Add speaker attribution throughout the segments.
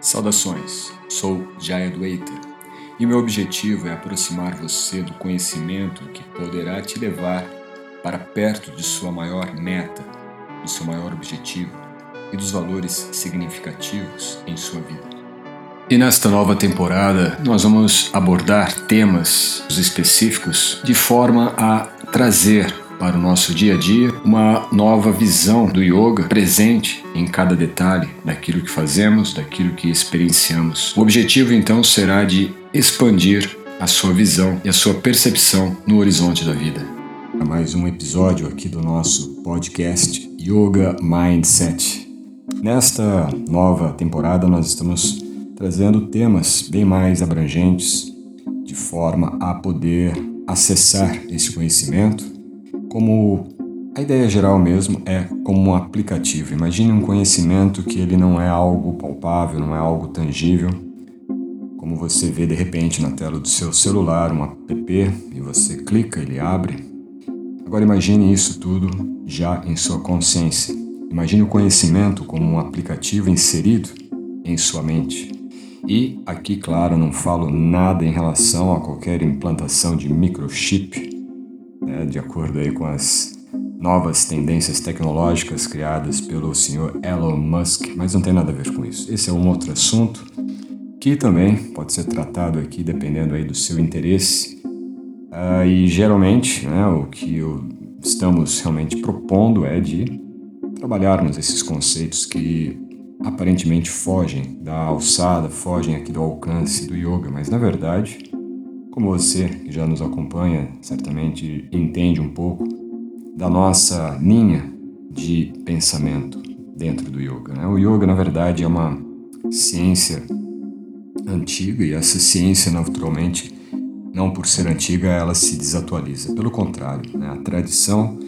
Speaker 1: Saudações, sou Jaya Dueita e meu objetivo é aproximar você do conhecimento que poderá te levar para perto de sua maior meta, do seu maior objetivo e dos valores significativos em sua vida. E nesta nova temporada, nós vamos abordar temas específicos de forma a trazer para o nosso dia a dia uma nova visão do yoga presente em cada detalhe daquilo que fazemos, daquilo que experienciamos. O objetivo então será de expandir a sua visão e a sua percepção no horizonte da vida. Mais um episódio aqui do nosso podcast Yoga Mindset. Nesta nova temporada nós estamos trazendo temas bem mais abrangentes de forma a poder acessar esse conhecimento como a ideia geral mesmo é como um aplicativo. Imagine um conhecimento que ele não é algo palpável, não é algo tangível, como você vê de repente na tela do seu celular um app e você clica, ele abre. Agora imagine isso tudo já em sua consciência. Imagine o conhecimento como um aplicativo inserido em sua mente. E aqui, claro, não falo nada em relação a qualquer implantação de microchip né, de acordo aí com as novas tendências tecnológicas criadas pelo senhor Elon Musk, mas não tem nada a ver com isso. Esse é um outro assunto que também pode ser tratado aqui dependendo aí do seu interesse. Uh, e geralmente, né, o que estamos realmente propondo é de trabalharmos esses conceitos que aparentemente fogem da alçada, fogem aqui do alcance do yoga, mas na verdade como você, que já nos acompanha, certamente entende um pouco da nossa linha de pensamento dentro do yoga. Né? O yoga, na verdade, é uma ciência antiga e essa ciência, naturalmente, não por ser antiga, ela se desatualiza. Pelo contrário, né? a tradição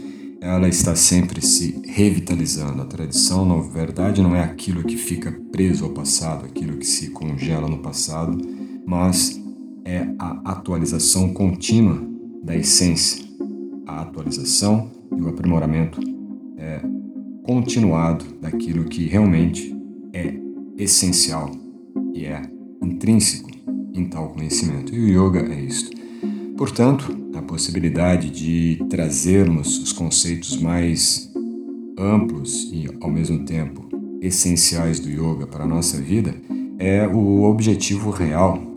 Speaker 1: ela está sempre se revitalizando. A tradição, na verdade, não é aquilo que fica preso ao passado, aquilo que se congela no passado, mas é a atualização contínua da essência, a atualização e o aprimoramento é, continuado daquilo que realmente é essencial e é intrínseco em tal conhecimento. E o yoga é isto. Portanto, a possibilidade de trazermos os conceitos mais amplos e, ao mesmo tempo, essenciais do yoga para a nossa vida é o objetivo real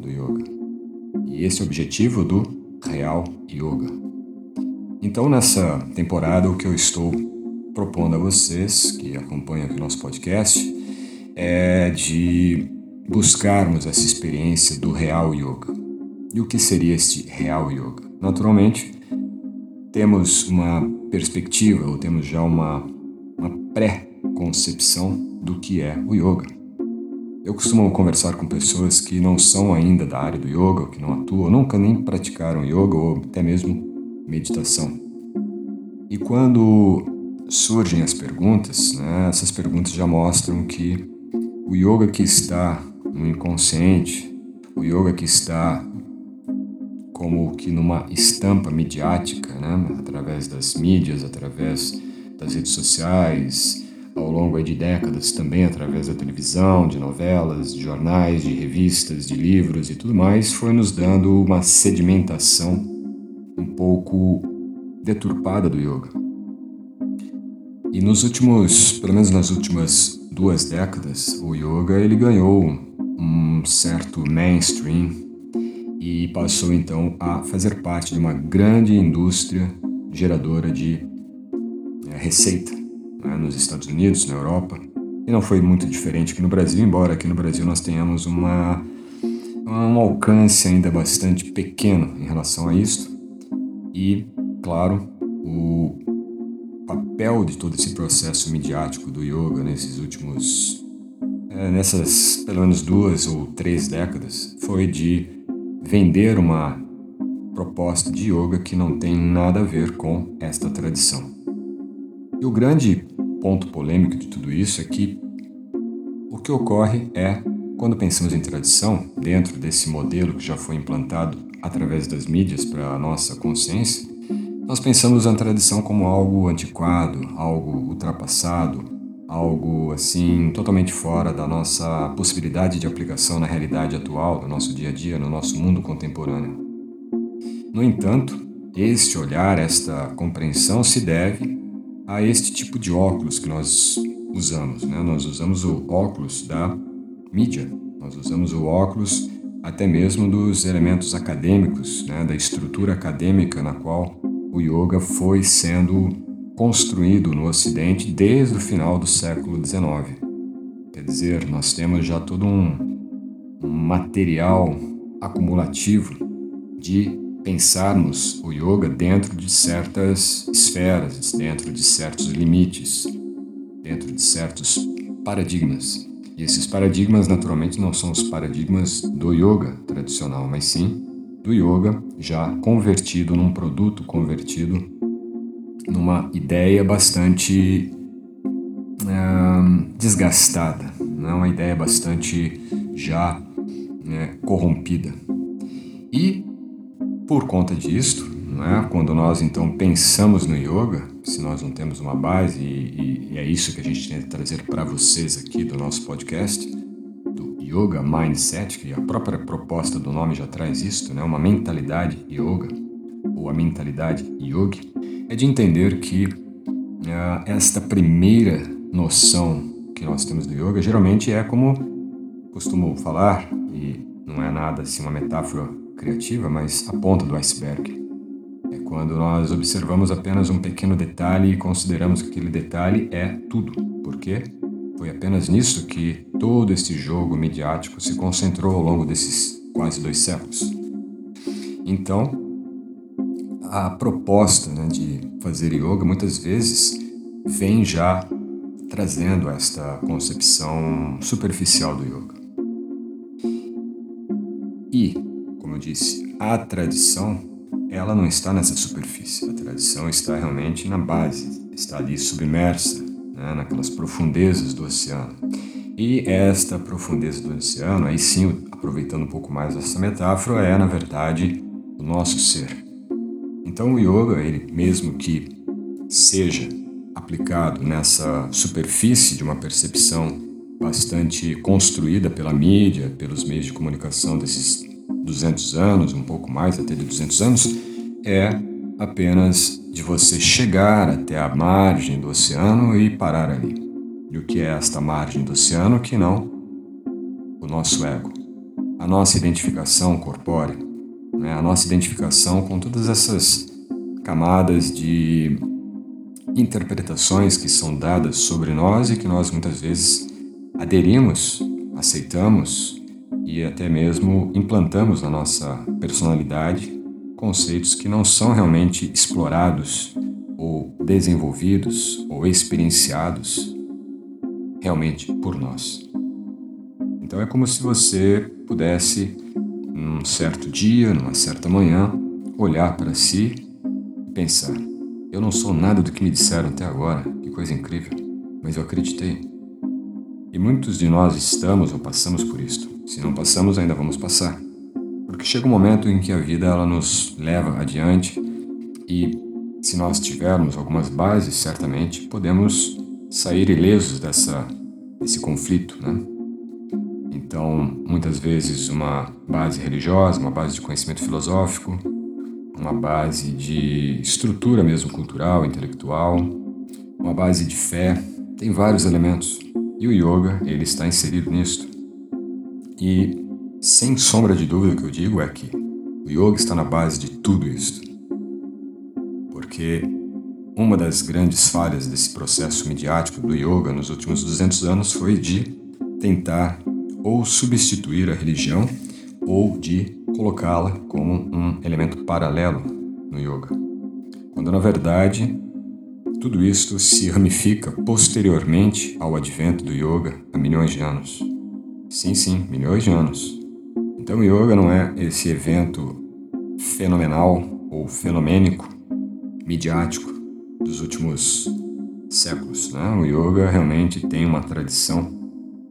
Speaker 1: e esse é o objetivo do Real Yoga. Então, nessa temporada, o que eu estou propondo a vocês que acompanham aqui o nosso podcast é de buscarmos essa experiência do Real Yoga. E o que seria este Real Yoga? Naturalmente, temos uma perspectiva ou temos já uma, uma pré-concepção do que é o yoga. Eu costumo conversar com pessoas que não são ainda da área do yoga, que não atuam, nunca nem praticaram yoga ou até mesmo meditação. E quando surgem as perguntas, né, essas perguntas já mostram que o yoga que está no inconsciente, o yoga que está como que numa estampa midiática, né, através das mídias, através das redes sociais, ao longo de décadas, também através da televisão, de novelas, de jornais, de revistas, de livros e tudo mais, foi nos dando uma sedimentação um pouco deturpada do yoga. E nos últimos, pelo menos nas últimas duas décadas, o yoga ele ganhou um certo mainstream e passou então a fazer parte de uma grande indústria geradora de é, receita né, nos Estados Unidos, na Europa, e não foi muito diferente aqui no Brasil, embora aqui no Brasil nós tenhamos uma, um alcance ainda bastante pequeno em relação a isso. E, claro, o papel de todo esse processo midiático do yoga nesses últimos, é, nessas pelo menos duas ou três décadas, foi de vender uma proposta de yoga que não tem nada a ver com esta tradição. E o grande ponto polêmico de tudo isso é que o que ocorre é, quando pensamos em tradição, dentro desse modelo que já foi implantado através das mídias para a nossa consciência, nós pensamos na tradição como algo antiquado, algo ultrapassado, algo assim totalmente fora da nossa possibilidade de aplicação na realidade atual, do nosso dia a dia, no nosso mundo contemporâneo. No entanto, este olhar, esta compreensão se deve a este tipo de óculos que nós usamos. Né? Nós usamos o óculos da mídia, nós usamos o óculos até mesmo dos elementos acadêmicos, né? da estrutura acadêmica na qual o yoga foi sendo construído no Ocidente desde o final do século XIX. Quer dizer, nós temos já todo um, um material acumulativo de pensarmos o yoga dentro de certas esferas, dentro de certos limites, dentro de certos paradigmas. E esses paradigmas, naturalmente, não são os paradigmas do yoga tradicional, mas sim do yoga já convertido num produto convertido numa ideia bastante desgastada, né? uma ideia bastante já né, corrompida. E por conta disto, né, quando nós então pensamos no yoga, se nós não temos uma base, e, e é isso que a gente tenta trazer para vocês aqui do nosso podcast, do Yoga Mindset, que a própria proposta do nome já traz isso, né, uma mentalidade yoga, ou a mentalidade yogi, é de entender que uh, esta primeira noção que nós temos do yoga geralmente é como costumo falar, e não é nada assim uma metáfora criativa, mas a ponta do iceberg. É quando nós observamos apenas um pequeno detalhe e consideramos que aquele detalhe é tudo. Por quê? Foi apenas nisso que todo este jogo midiático se concentrou ao longo desses quase dois séculos. Então, a proposta né, de fazer yoga muitas vezes vem já trazendo esta concepção superficial do yoga. E, como eu disse, a tradição ela não está nessa superfície. A tradição está realmente na base, está ali submersa, né, naquelas profundezas do oceano. E esta profundeza do oceano, aí sim, aproveitando um pouco mais essa metáfora, é na verdade o nosso ser. Então o yoga, ele mesmo que seja aplicado nessa superfície de uma percepção bastante construída pela mídia, pelos meios de comunicação desses 200 anos, um pouco mais até de 200 anos, é apenas de você chegar até a margem do oceano e parar ali. E o que é esta margem do oceano que não o nosso ego, a nossa identificação corpórea, né, a nossa identificação com todas essas camadas de interpretações que são dadas sobre nós e que nós muitas vezes aderimos, aceitamos e até mesmo implantamos na nossa personalidade conceitos que não são realmente explorados ou desenvolvidos ou experienciados realmente por nós. Então é como se você pudesse num certo dia, numa certa manhã, olhar para si e pensar: eu não sou nada do que me disseram até agora, que coisa incrível, mas eu acreditei. E muitos de nós estamos ou passamos por isto. Se não passamos, ainda vamos passar. Porque chega um momento em que a vida ela nos leva adiante e se nós tivermos algumas bases, certamente podemos sair ilesos dessa desse conflito, né? Então, muitas vezes, uma base religiosa, uma base de conhecimento filosófico, uma base de estrutura mesmo cultural, intelectual, uma base de fé, tem vários elementos. E o yoga, ele está inserido nisto. E, sem sombra de dúvida, o que eu digo é que o yoga está na base de tudo isso. Porque uma das grandes falhas desse processo midiático do yoga nos últimos 200 anos foi de tentar ou substituir a religião ou de colocá-la como um elemento paralelo no yoga. Quando na verdade tudo isto se ramifica posteriormente ao advento do yoga há milhões de anos. Sim, sim, milhões de anos. Então o yoga não é esse evento fenomenal ou fenomênico, midiático dos últimos séculos. Né? O yoga realmente tem uma tradição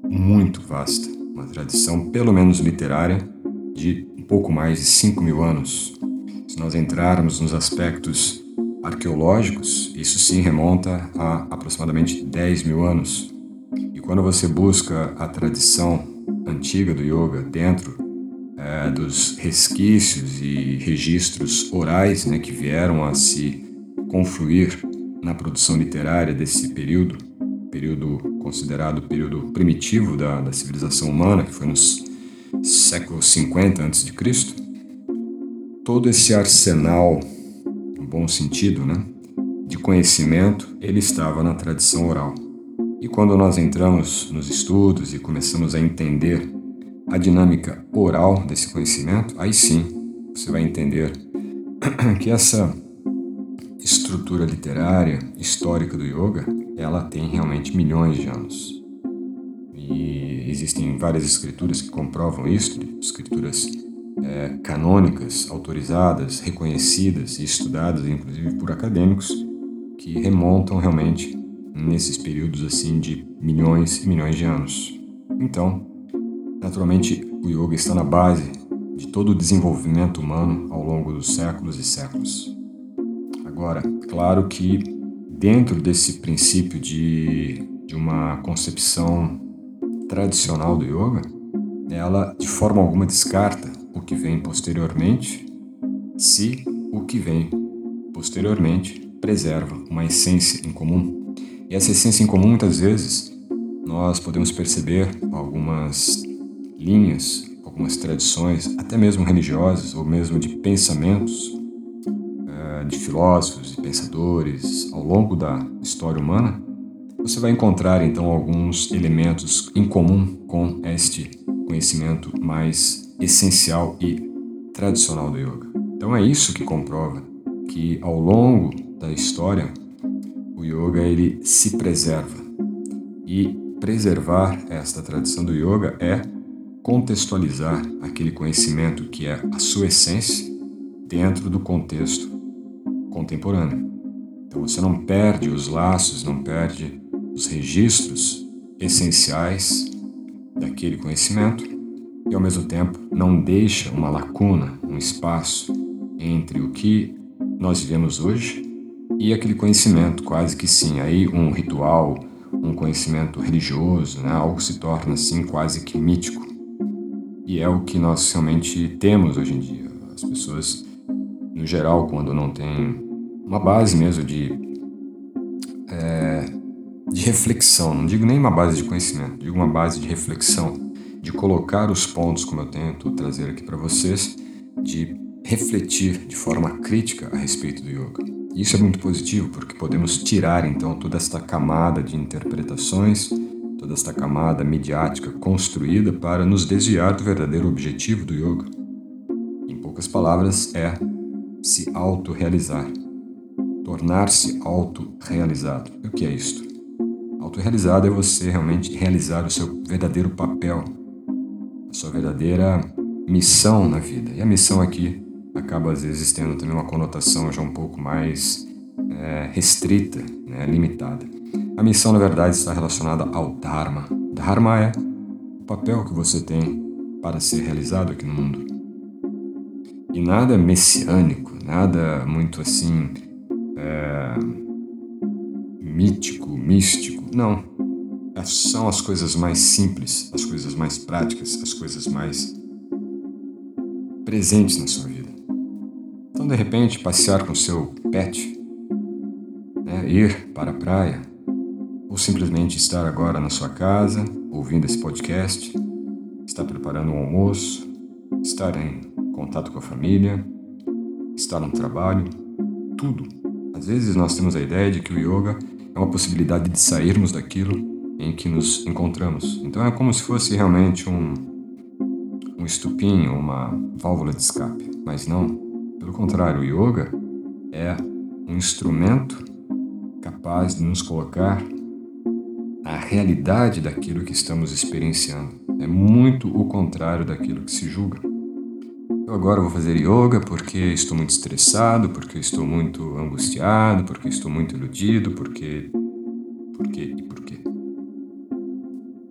Speaker 1: muito vasta uma tradição pelo menos literária de um pouco mais de 5 mil anos. Se nós entrarmos nos aspectos arqueológicos, isso sim remonta a aproximadamente 10 mil anos. quando você busca a tradição antiga do yoga dentro é, dos resquícios e registros orais né, que vieram a se confluir na produção literária desse período, período considerado período primitivo da, da civilização humana, que foi nos séculos 50 a.C., todo esse arsenal, no bom sentido, né, de conhecimento, ele estava na tradição oral. E quando nós entramos nos estudos e começamos a entender a dinâmica oral desse conhecimento, aí sim você vai entender que essa estrutura literária, histórica do yoga, ela tem realmente milhões de anos. E existem várias escrituras que comprovam isso, escrituras é, canônicas, autorizadas, reconhecidas e estudadas, inclusive por acadêmicos, que remontam realmente nesses períodos assim de milhões e milhões de anos. Então, naturalmente, o yoga está na base de todo o desenvolvimento humano ao longo dos séculos e séculos. Agora, claro que dentro desse princípio de, de uma concepção tradicional do yoga, ela de forma alguma descarta o que vem posteriormente, se o que vem posteriormente preserva uma essência em comum. E essa essência em comum, muitas vezes, nós podemos perceber algumas linhas, algumas tradições, até mesmo religiosas ou mesmo de pensamentos eh, de filósofos e pensadores ao longo da história humana, você vai encontrar então alguns elementos em comum com este conhecimento mais essencial e tradicional do yoga. Então é isso que comprova que ao longo da história o yoga ele se preserva e preservar esta tradição do yoga é contextualizar aquele conhecimento que é a sua essência dentro do contexto contemporâneo. Então você não perde os laços, não perde os registros essenciais daquele conhecimento e ao mesmo tempo não deixa uma lacuna, um espaço entre o que nós vivemos hoje e aquele conhecimento, quase que sim, aí um ritual, um conhecimento religioso, né? algo se torna assim quase que mítico. E é o que nós realmente temos hoje em dia. As pessoas, no geral, quando não têm uma base mesmo de é, de reflexão, não digo nem uma base de conhecimento, digo uma base de reflexão, de colocar os pontos, como eu tento trazer aqui para vocês, de refletir de forma crítica a respeito do yoga. Isso é muito positivo porque podemos tirar então toda esta camada de interpretações, toda esta camada midiática construída para nos desviar do verdadeiro objetivo do yoga. Em poucas palavras, é se autorrealizar, tornar-se autorrealizado. O que é isto? Autorrealizado é você realmente realizar o seu verdadeiro papel, a sua verdadeira missão na vida. E a missão aqui acaba às vezes tendo também uma conotação já um pouco mais é, restrita, né, limitada. A missão, na verdade, está relacionada ao Dharma. Dharma é o papel que você tem para ser realizado aqui no mundo. E nada messiânico, nada muito assim é, mítico, místico. Não. São as coisas mais simples, as coisas mais práticas, as coisas mais presentes na sua vida. Então, de repente, passear com seu pet, né, ir para a praia, ou simplesmente estar agora na sua casa, ouvindo esse podcast, estar preparando um almoço, estar em contato com a família, estar no trabalho, tudo. Às vezes nós temos a ideia de que o yoga é uma possibilidade de sairmos daquilo em que nos encontramos. Então é como se fosse realmente um, um estupinho, uma válvula de escape. Mas não. Pelo contrário, o yoga é um instrumento capaz de nos colocar a realidade daquilo que estamos experienciando. É muito o contrário daquilo que se julga. Eu agora vou fazer yoga porque estou muito estressado, porque estou muito angustiado, porque estou muito iludido, porque. Porque e por quê?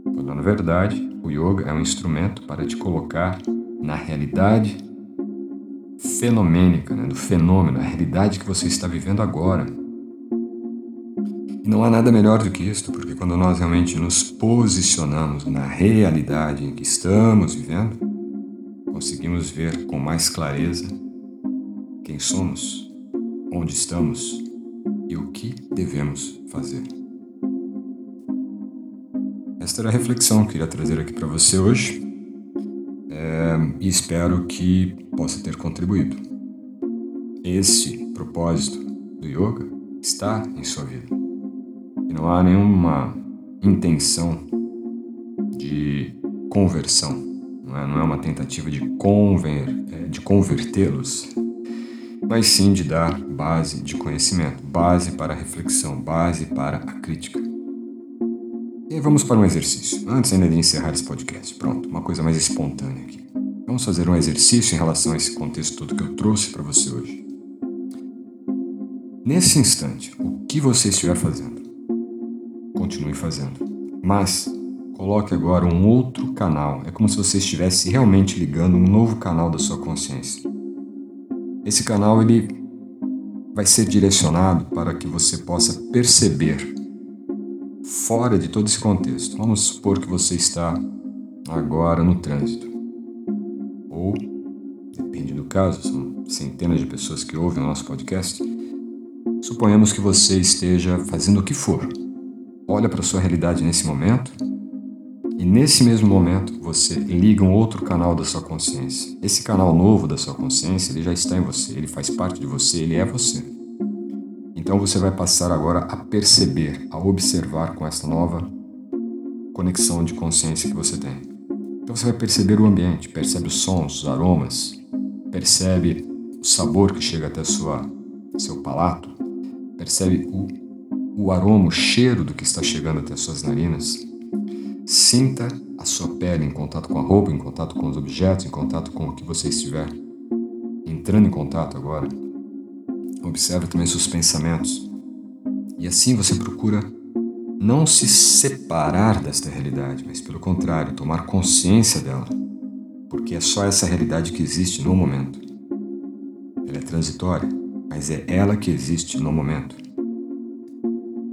Speaker 1: Quando na verdade o yoga é um instrumento para te colocar na realidade fenomênica, né? do fenômeno, a realidade que você está vivendo agora. E não há nada melhor do que isto, porque quando nós realmente nos posicionamos na realidade em que estamos vivendo, conseguimos ver com mais clareza quem somos, onde estamos e o que devemos fazer. Esta era a reflexão que eu queria trazer aqui para você hoje é, e espero que possa ter contribuído. Esse propósito do yoga está em sua vida e não há nenhuma intenção de conversão, não é, não é uma tentativa de, conver, é, de convertê-los, mas sim de dar base de conhecimento, base para a reflexão, base para a crítica. E vamos para um exercício, antes ainda de encerrar esse podcast. Pronto, uma coisa mais espontânea aqui. Vamos fazer um exercício em relação a esse contexto todo que eu trouxe para você hoje. Nesse instante, o que você estiver fazendo, continue fazendo. Mas coloque agora um outro canal. É como se você estivesse realmente ligando um novo canal da sua consciência. Esse canal ele vai ser direcionado para que você possa perceber fora de todo esse contexto. Vamos supor que você está agora no trânsito. Ou, depende do caso, são centenas de pessoas que ouvem o nosso podcast. Suponhamos que você esteja fazendo o que for. Olha para a sua realidade nesse momento e nesse mesmo momento você liga um outro canal da sua consciência. Esse canal novo da sua consciência, ele já está em você, ele faz parte de você, ele é você. Então você vai passar agora a perceber, a observar com essa nova conexão de consciência que você tem. Então você vai perceber o ambiente, percebe os sons, os aromas, percebe o sabor que chega até sua, seu palato, percebe o, o aroma, o cheiro do que está chegando até suas narinas. Sinta a sua pele em contato com a roupa, em contato com os objetos, em contato com o que você estiver entrando em contato agora. Observe também seus pensamentos. E assim você procura não se separar desta realidade, mas pelo contrário, tomar consciência dela. Porque é só essa realidade que existe no momento. Ela é transitória, mas é ela que existe no momento.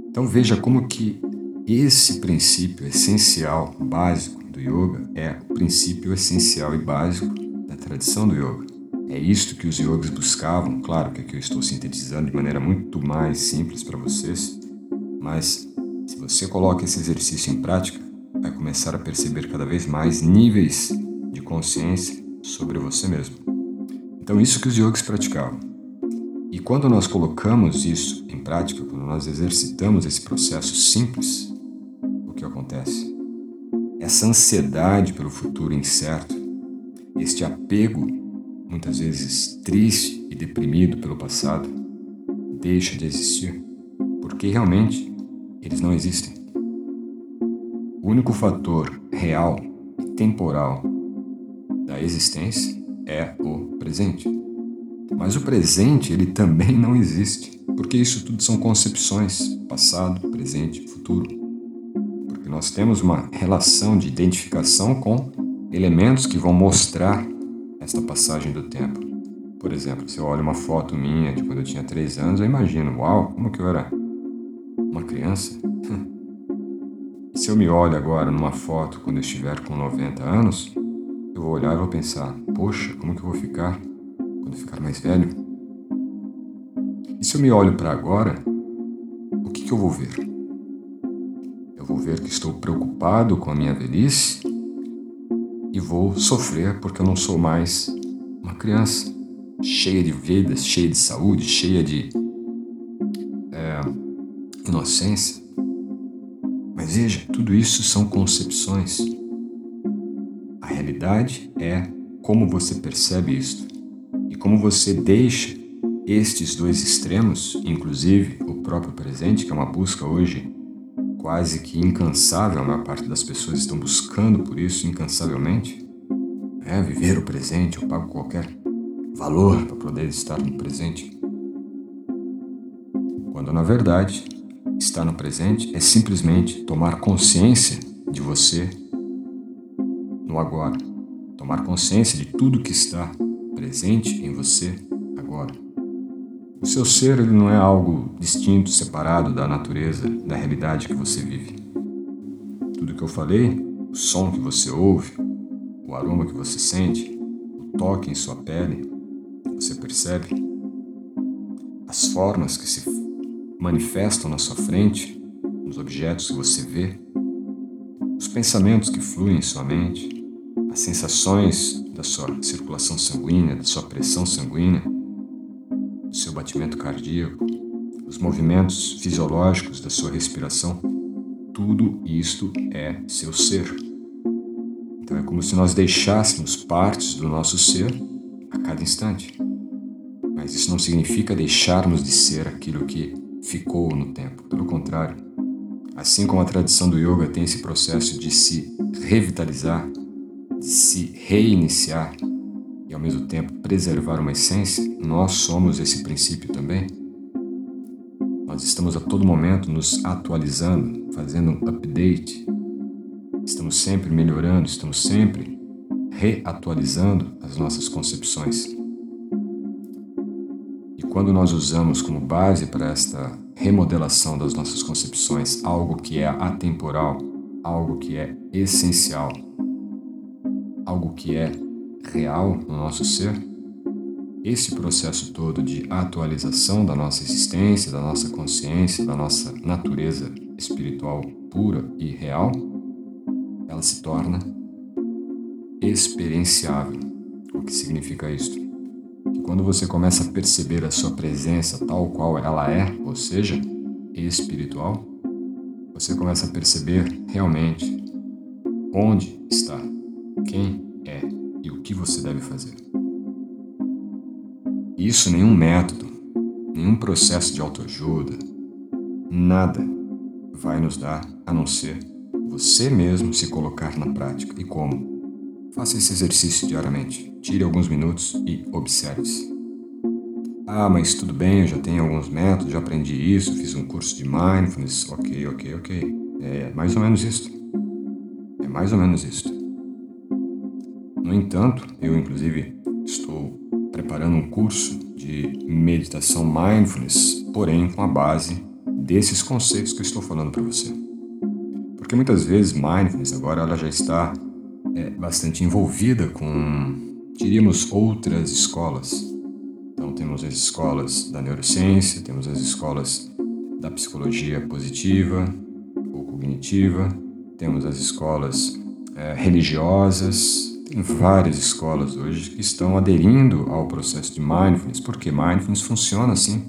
Speaker 1: Então veja como que esse princípio essencial, básico do yoga é o princípio essencial e básico da tradição do yoga. É isto que os yogis buscavam, claro que aqui eu estou sintetizando de maneira muito mais simples para vocês, mas se você coloca esse exercício em prática, vai começar a perceber cada vez mais níveis de consciência sobre você mesmo. Então, isso que os yogis praticavam. E quando nós colocamos isso em prática, quando nós exercitamos esse processo simples, o que acontece? Essa ansiedade pelo futuro incerto, este apego muitas vezes triste e deprimido pelo passado, deixa de existir, porque realmente eles não existem. O único fator real e temporal da existência é o presente. Mas o presente, ele também não existe, porque isso tudo são concepções, passado, presente, futuro. Porque nós temos uma relação de identificação com elementos que vão mostrar esta passagem do tempo. Por exemplo, se eu olho uma foto minha de quando eu tinha 3 anos, eu imagino, uau, como que eu era uma criança? se eu me olho agora numa foto quando estiver com 90 anos, eu vou olhar e vou pensar, poxa, como que eu vou ficar quando ficar mais velho? E se eu me olho para agora, o que, que eu vou ver? Eu vou ver que estou preocupado com a minha velhice e vou sofrer porque eu não sou mais uma criança cheia de vidas, cheia de saúde, cheia de inocência. Mas veja, tudo isso são concepções. A realidade é como você percebe isto e como você deixa estes dois extremos, inclusive o próprio presente, que é uma busca hoje quase que incansável, a maior parte das pessoas estão buscando por isso incansavelmente, é viver o presente, eu pago qualquer valor para poder estar no presente. Quando na verdade, estar no presente é simplesmente tomar consciência de você no agora, tomar consciência de tudo que está presente em você agora. O seu ser ele não é algo distinto, separado da natureza, da realidade que você vive. Tudo que eu falei, o som que você ouve, o aroma que você sente, o toque em sua pele, você percebe, as formas que se manifestam na sua frente, nos objetos que você vê, os pensamentos que fluem em sua mente, as sensações da sua circulação sanguínea, da sua pressão sanguínea, do seu batimento cardíaco, os movimentos fisiológicos da sua respiração, tudo isto é seu ser. Então é como se nós deixássemos partes do nosso ser a cada instante. Mas isso não significa deixarmos de ser aquilo que ficou no tempo. Pelo contrário, assim como a tradição do yoga tem esse processo de se revitalizar, de se reiniciar e ao mesmo tempo preservar uma essência, nós somos esse princípio também. Nós estamos a todo momento nos atualizando, fazendo um update. Estamos sempre melhorando, estamos sempre reatualizando as nossas concepções. Quando nós usamos como base para esta remodelação das nossas concepções algo que é atemporal, algo que é essencial, algo que é real no nosso ser, esse processo todo de atualização da nossa existência, da nossa consciência, da nossa natureza espiritual pura e real, ela se torna experienciável. O que significa isto? Quando você começa a perceber a sua presença tal qual ela é, ou seja, espiritual, você começa a perceber realmente onde está, quem é e o que você deve fazer. Isso nenhum método, nenhum processo de autoajuda, nada vai nos dar a não ser você mesmo se colocar na prática. E como? Faça esse exercício diariamente. Tire alguns minutos e observe-se. Ah, mas tudo bem, eu já tenho alguns métodos, já aprendi isso, fiz um curso de mindfulness. Ok, ok, ok. É mais ou menos isso. É mais ou menos isso. No entanto, eu inclusive estou preparando um curso de meditação mindfulness, porém com a base desses conceitos que eu estou falando para você. Porque muitas vezes mindfulness agora ela já está é, bastante envolvida com, diríamos, outras escolas. Então, temos as escolas da neurociência, temos as escolas da psicologia positiva ou cognitiva, temos as escolas é, religiosas, tem várias escolas hoje que estão aderindo ao processo de mindfulness, porque mindfulness funciona assim.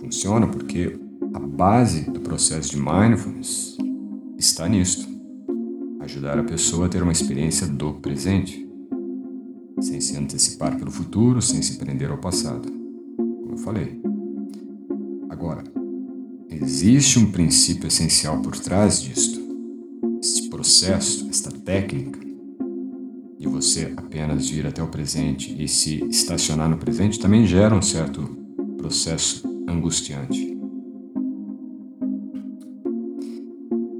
Speaker 1: Funciona porque a base do processo de mindfulness está nisto ajudar a pessoa a ter uma experiência do presente, sem se antecipar pelo futuro, sem se prender ao passado, como eu falei. Agora, existe um princípio essencial por trás disto. Este processo, esta técnica, de você apenas vir até o presente e se estacionar no presente, também gera um certo processo angustiante.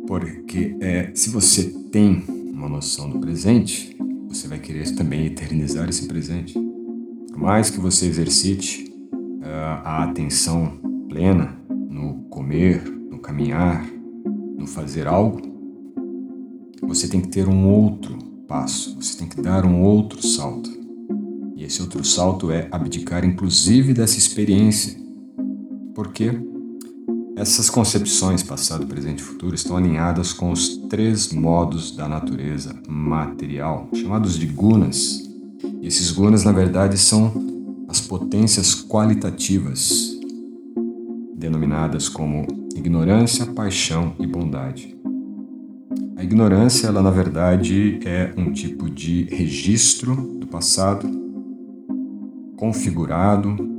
Speaker 1: Porque é, se você tem uma noção do presente, você vai querer também eternizar esse presente. Por mais que você exercite uh, a atenção plena no comer, no caminhar, no fazer algo, você tem que ter um outro passo, você tem que dar um outro salto. E esse outro salto é abdicar, inclusive, dessa experiência. Por quê? Essas concepções, passado, presente e futuro, estão alinhadas com os três modos da natureza material, chamados de gunas. E esses gunas, na verdade, são as potências qualitativas, denominadas como ignorância, paixão e bondade. A ignorância, ela na verdade é um tipo de registro do passado configurado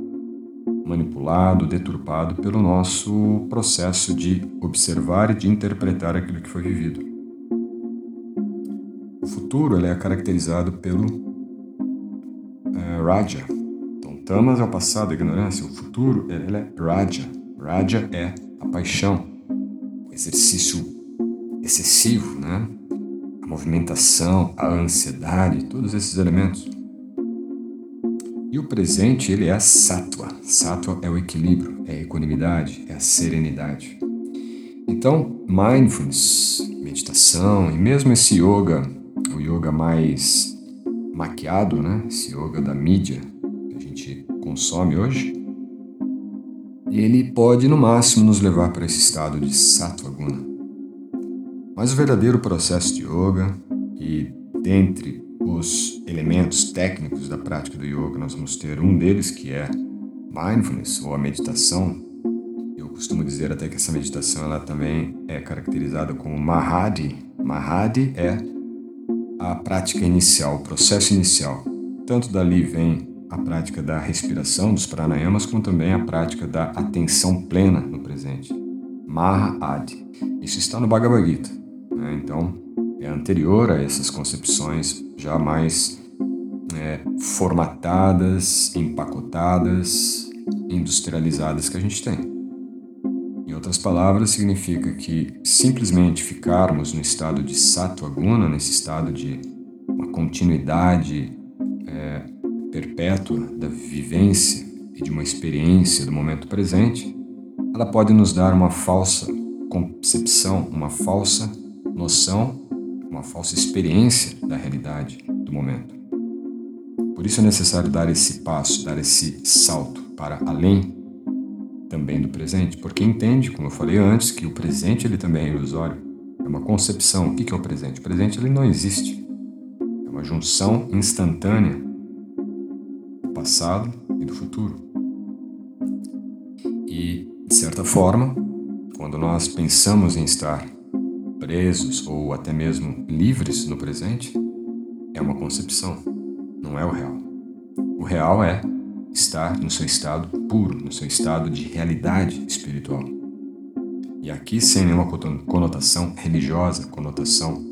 Speaker 1: manipulado, deturpado pelo nosso processo de observar e de interpretar aquilo que foi vivido. O futuro é caracterizado pelo é, Raja. Então, Tamas é o passado, a ignorância. O futuro ele é Raja. Raja é a paixão, o exercício excessivo, né? a movimentação, a ansiedade, todos esses elementos. E o presente, ele é sattva. Sattva é o equilíbrio, é a equanimidade, é a serenidade. Então, mindfulness, meditação e mesmo esse yoga, o yoga mais maquiado, né? Esse yoga da mídia que a gente consome hoje, ele pode no máximo nos levar para esse estado de sattva guna. Mas o verdadeiro processo de yoga e dentre os elementos técnicos da prática do yoga, nós vamos ter um deles que é mindfulness ou a meditação. Eu costumo dizer até que essa meditação ela também é caracterizada como mahadi. Mahadi é a prática inicial, o processo inicial. Tanto dali vem a prática da respiração, dos pranayamas, como também a prática da atenção plena no presente. Mahadi. Isso está no Bhagavad Gita. Né? Então, é anterior a essas concepções já mais é, formatadas, empacotadas, industrializadas que a gente tem. Em outras palavras, significa que simplesmente ficarmos no estado de sattva guna, nesse estado de uma continuidade é, perpétua da vivência e de uma experiência do momento presente, ela pode nos dar uma falsa concepção, uma falsa noção uma falsa experiência da realidade do momento. Por isso é necessário dar esse passo, dar esse salto para além também do presente, porque entende, como eu falei antes, que o presente ele também é ilusório. É uma concepção. O que é o presente? O presente ele não existe. É uma junção instantânea do passado e do futuro. E, de certa forma, quando nós pensamos em estar presos ou até mesmo livres no presente, é uma concepção, não é o real. O real é estar no seu estado puro, no seu estado de realidade espiritual. E aqui sem nenhuma conotação religiosa, conotação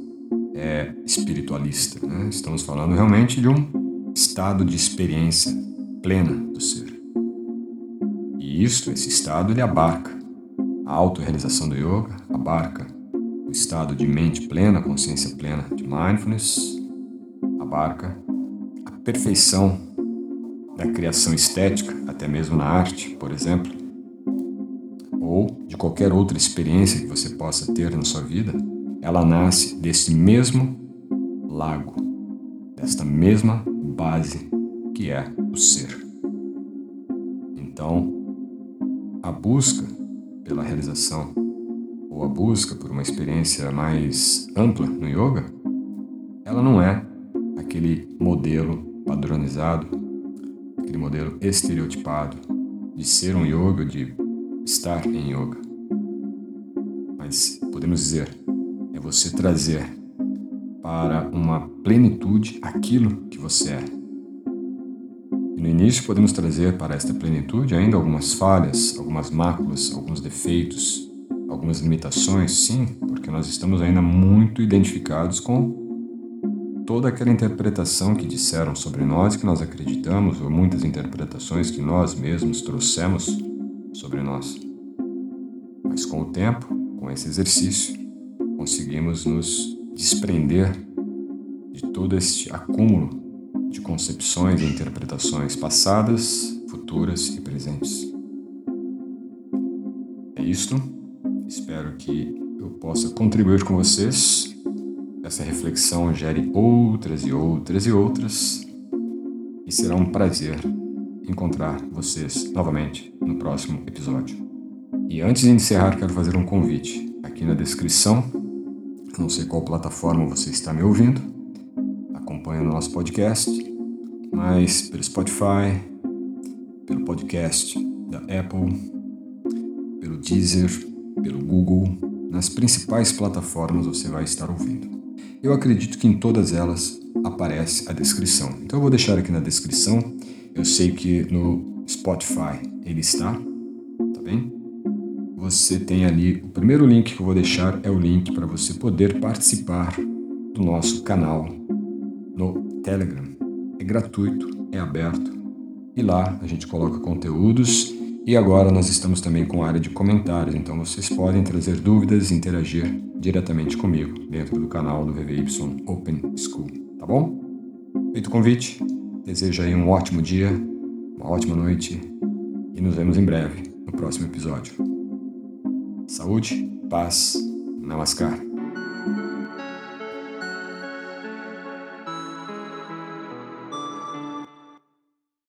Speaker 1: é, espiritualista. Né? Estamos falando realmente de um estado de experiência plena do ser. E isto, esse estado, ele abarca a autorrealização do yoga, abarca estado de mente plena, consciência plena de mindfulness, abarca a perfeição da criação estética, até mesmo na arte, por exemplo, ou de qualquer outra experiência que você possa ter na sua vida, ela nasce desse mesmo lago, desta mesma base que é o ser. Então, a busca pela realização ou a busca por uma experiência mais ampla no yoga, ela não é aquele modelo padronizado, aquele modelo estereotipado de ser um yoga, de estar em yoga. Mas podemos dizer, é você trazer para uma plenitude aquilo que você é. E no início podemos trazer para esta plenitude ainda algumas falhas, algumas máculas, alguns defeitos, algumas limitações, sim, porque nós estamos ainda muito identificados com toda aquela interpretação que disseram sobre nós, que nós acreditamos, ou muitas interpretações que nós mesmos trouxemos sobre nós. Mas com o tempo, com esse exercício, conseguimos nos desprender de todo este acúmulo de concepções e interpretações passadas, futuras e presentes. É isto Espero que eu possa contribuir com vocês. Essa reflexão gere outras e outras e outras. E será um prazer encontrar vocês novamente no próximo episódio. E antes de encerrar, quero fazer um convite. Aqui na descrição, não sei qual plataforma você está me ouvindo, acompanhando o nosso podcast, mas pelo Spotify, pelo podcast da Apple, pelo Deezer, pelo Google, nas principais plataformas você vai estar ouvindo. Eu acredito que em todas elas aparece a descrição. Então eu vou deixar aqui na descrição. Eu sei que no Spotify ele está, tá bem? Você tem ali o primeiro link que eu vou deixar é o link para você poder participar do nosso canal no Telegram. É gratuito, é aberto e lá a gente coloca conteúdos e agora nós estamos também com a área de comentários, então vocês podem trazer dúvidas e interagir diretamente comigo dentro do canal do VVY Open School, tá bom? Feito o convite, desejo aí um ótimo dia, uma ótima noite e nos vemos em breve no próximo episódio. Saúde, paz, namaskar.